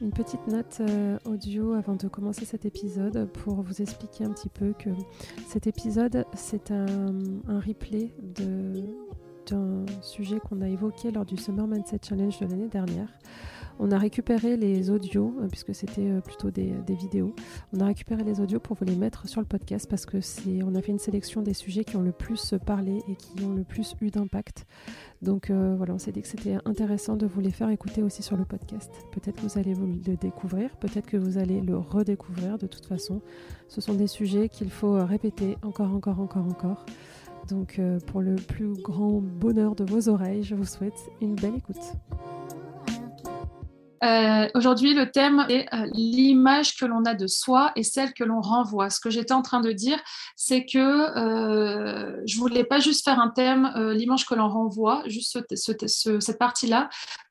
Une petite note euh, audio avant de commencer cet épisode pour vous expliquer un petit peu que cet épisode, c'est un, un, replay d'un sujet qu'on a évoqué lors du Summer Mindset Challenge de l'année dernière. On a récupéré les audios, euh, puisque c'était euh, plutôt des, vidéos. On a récupéré les audios pour vous les mettre sur le podcast parce que c'est, on a fait une sélection des sujets qui ont le plus parlé et qui ont le plus eu d'impact. Donc euh, voilà, on s'est dit que c'était intéressant de vous les faire écouter aussi sur le podcast. Peut-être que vous allez vous le découvrir, peut-être que vous allez le redécouvrir. De toute façon, ce sont des sujets qu'il faut répéter encore, encore, encore, encore. Donc pour le plus grand bonheur de vos oreilles, je vous souhaite une belle écoute. Euh, aujourd'hui, le thème est euh, l'image que l'on a de soi et celle que l'on renvoie. Ce que j'étais en train de dire, c'est que euh, je voulais pas juste faire un thème, euh, l'image que l'on renvoie, juste cette partie-là,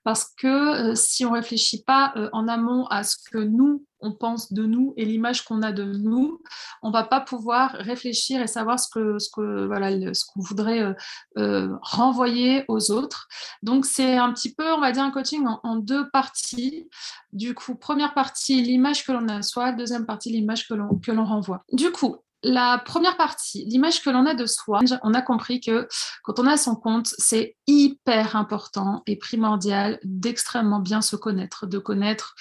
parce que si on réfléchit pas en amont à ce que nous on pense de nous et l'image qu'on a de nous, on va pas pouvoir réfléchir et savoir ce que ce que voilà qu'on voudrait euh, euh, renvoyer aux autres. Donc c'est un petit peu, on va dire, un coaching en, deux parties. Du coup, première partie, l'image que l'on a soi, deuxième partie, l'image que l'on que l'on renvoie. Du coup, la première partie, l'image que l'on a de soi, on a compris que quand on a son compte, c'est hyper important et primordial d'extrêmement bien se connaître, de connaître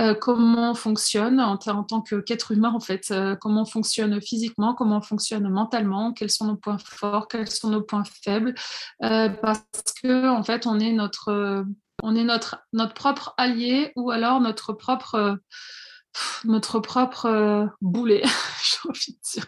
euh, comment on fonctionne en, tant qu'être humain, en fait, euh, comment on fonctionne physiquement, comment on fonctionne mentalement, quels sont nos points forts, quels sont nos points faibles, euh, parce que en fait, on est notre, propre allié ou alors notre propre notre propre boulet, j'ai envie de dire,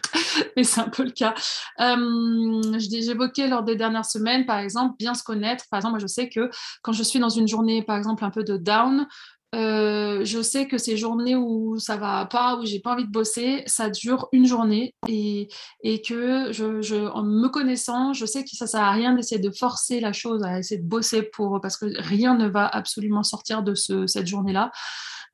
mais c'est un peu le cas. Euh, J'évoquais lors des dernières semaines, par exemple, bien se connaître. Par exemple, moi, je sais que quand je suis dans une journée, par exemple, un peu de down, euh, je sais que ces journées où ça va pas, où j'ai pas envie de bosser, ça dure une journée et, que en me connaissant, je sais que ça sert à rien d'essayer de forcer la chose, à essayer de bosser pour parce que rien ne va absolument sortir de ce, cette journée-là.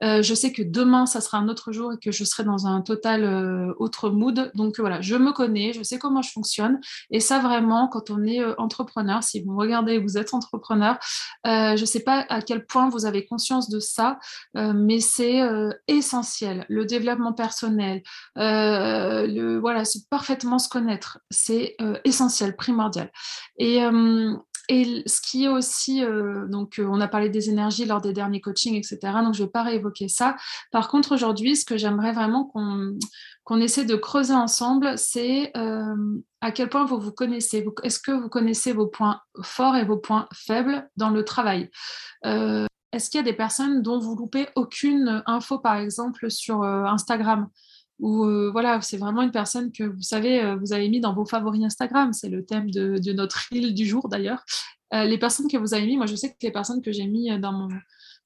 Euh, je sais que demain, ça sera un autre jour et que je serai dans un total euh, autre mood. Donc voilà, je me connais, je sais comment je fonctionne. Et ça, vraiment, quand on est euh, entrepreneur, si vous regardez, vous êtes entrepreneur, je ne sais pas à quel point vous avez conscience de ça, mais c'est essentiel. Le développement personnel, le, voilà, parfaitement se connaître, c'est essentiel, primordial. Et et ce qui est aussi, euh, donc euh, on a parlé des énergies lors des derniers coachings, etc. Donc je ne vais pas réévoquer ça. Par contre, aujourd'hui, ce que j'aimerais vraiment qu'on essaie de creuser ensemble, c'est euh, à quel point vous vous connaissez. Est-ce que vous connaissez vos points forts et vos points faibles dans le travail? Est-ce qu'il y a des personnes dont vous loupez aucune info, par exemple, sur Instagram? Ou euh, voilà, c'est vraiment une personne que vous savez, euh, vous avez mis dans vos favoris Instagram. C'est le thème de, notre île du jour d'ailleurs. Euh, les personnes que vous avez mis, moi je sais que les personnes que j'ai mis dans mon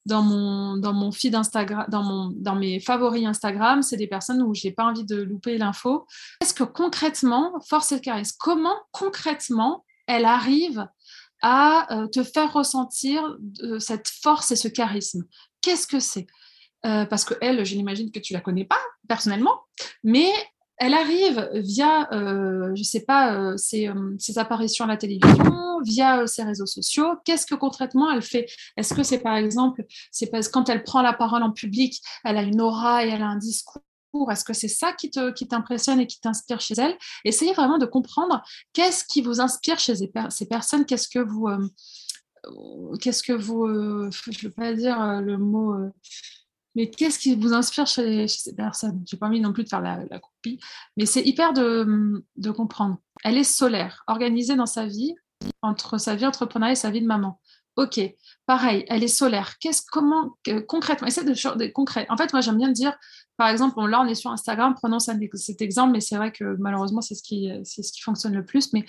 dans mon dans mon feed Instagram, dans dans mes favoris Instagram, c'est des personnes où j'ai pas envie de louper l'info. Est-ce que concrètement, force et charisme, comment concrètement elle arrive à te faire ressentir cette force et ce charisme? Qu'est-ce que c'est? Euh, parce que elle, je l'imagine que tu la connais pas personnellement, mais elle arrive via, euh, je sais pas, euh, ses, apparitions à la télévision, via ses réseaux sociaux. Qu'est-ce que concrètement elle fait? Est-ce que c'est par exemple, c'est parce quand elle prend la parole en public, elle a une aura et elle a un discours? Est-ce que c'est ça qui t'impressionne et qui t'inspire chez elle? Essayez vraiment de comprendre qu'est-ce qui vous inspire chez ces, personnes, qu'est-ce que vous, qu'est-ce que vous, je ne veux pas dire le mot mais qu'est-ce qui vous inspire chez, ces personnes J'ai pas envie non plus de faire la, copie, mais c'est hyper de, comprendre. Elle est solaire, organisée dans sa vie, entre sa vie entrepreneuriale et sa vie de maman. Ok, pareil, elle est solaire. Comment, concrètement, essaie de, de concret. En fait, moi, j'aime bien dire, par exemple, là, on est sur Instagram, prenons cet exemple, mais c'est vrai que malheureusement, c'est ce qui, c'est ce qui fonctionne le plus. Mais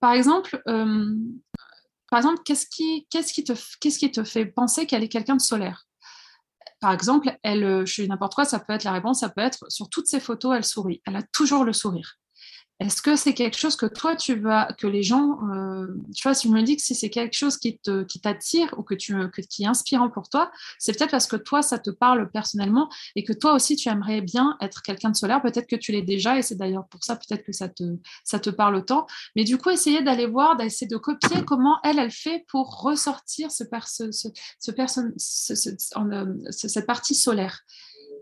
par exemple, euh, par exemple, qu'est-ce qui, qu'est-ce qui te, qu'est-ce qui te fait penser qu'elle est quelqu'un de solaire? Par exemple, elle, euh, je suis n'importe quoi, ça peut être la réponse, ça peut être sur toutes ses photos, elle sourit. Elle a toujours le sourire. Est-ce que c'est quelque chose que toi, tu vas, que les gens, euh, tu vois, si je me dis que si c'est quelque chose qui t'attire ou que tu, que, qui est inspirant pour toi, c'est peut-être parce que toi, ça te parle personnellement et que toi aussi, tu aimerais bien être quelqu'un de solaire. Peut-être que tu l'es déjà et c'est d'ailleurs pour ça, peut-être que ça te, parle autant. Mais du coup, essayer d'aller voir, d'essayer de copier comment elle, elle fait pour ressortir ce, ce, ce, ce euh, cette partie solaire.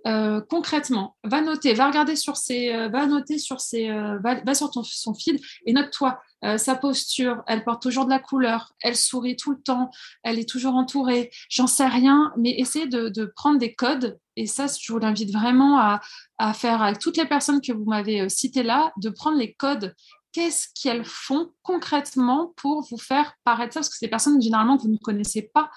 Euh, concrètement, va noter, va regarder sur ses, euh, va noter sur ses, euh, va, sur ton, son feed et note-toi sa posture. Elle porte toujours de la couleur, elle sourit tout le temps, elle est toujours entourée. J'en sais rien, mais essayez de, prendre des codes. Et ça, je vous l'invite vraiment à, faire avec toutes les personnes que vous m'avez citées là, de prendre les codes qu'est-ce qu'elles font concrètement pour vous faire paraître ça? Parce que c'est personnes généralement vous ne connaissez pas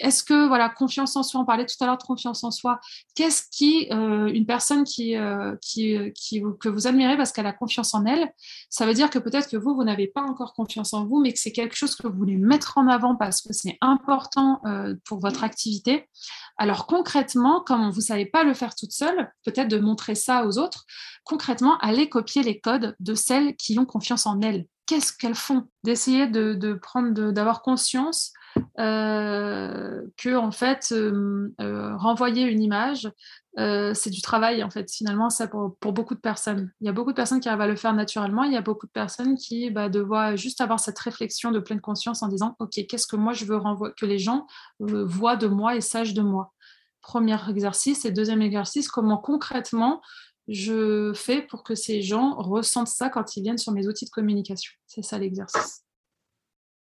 est-ce que voilà confiance en soi on parlait tout à l'heure de confiance en soi. Qu'est-ce qui euh, une personne qui, euh, qui, qui, que vous admirez parce qu'elle a confiance en elle ça veut dire que peut-être que vous vous n'avez pas encore confiance en vous mais que c'est quelque chose que vous voulez mettre en avant parce que c'est important euh, pour votre activité. Alors concrètement comme vous savez pas le faire toute seule peut-être de montrer ça aux autres concrètement allez copier les codes de celles qui ont confiance en elles. Qu'est-ce qu'elles font? D'essayer de, de prendre d'avoir conscience euh, que en fait euh, euh, renvoyer une image c'est du travail en fait. Finalement ça pour, beaucoup de personnes. Il y a beaucoup de personnes qui arrivent à le faire naturellement. Il y a beaucoup de personnes qui bah, juste avoir cette réflexion de pleine conscience en disant ok qu'est-ce que moi je veux renvoyer que les gens voient de moi et sachent de moi? Premier exercice. Et deuxième exercice comment concrètement je fais pour que ces gens ressentent ça quand ils viennent sur mes outils de communication? C'est ça l'exercice. euh,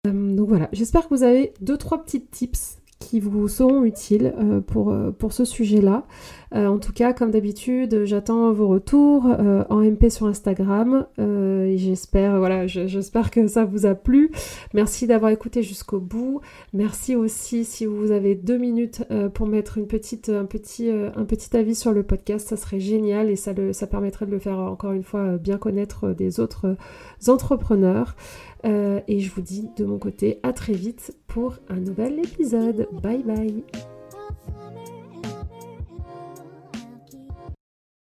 donc voilà, j'espère que vous avez deux trois petites tips qui vous seront utiles euh, pour, euh, pour ce sujet-là. en tout cas, comme d'habitude, j'attends vos retours en MP sur Instagram. et j'espère, voilà, j'espère que ça vous a plu. Merci d'avoir écouté jusqu'au bout. Merci aussi si vous avez deux minutes pour mettre une petite, un, petit, un petit avis sur le podcast, ça serait génial et ça, le, ça permettrait de le faire encore une fois bien connaître des autres entrepreneurs. Euh, et je vous dis de mon côté à très vite pour un nouvel épisode. Bye bye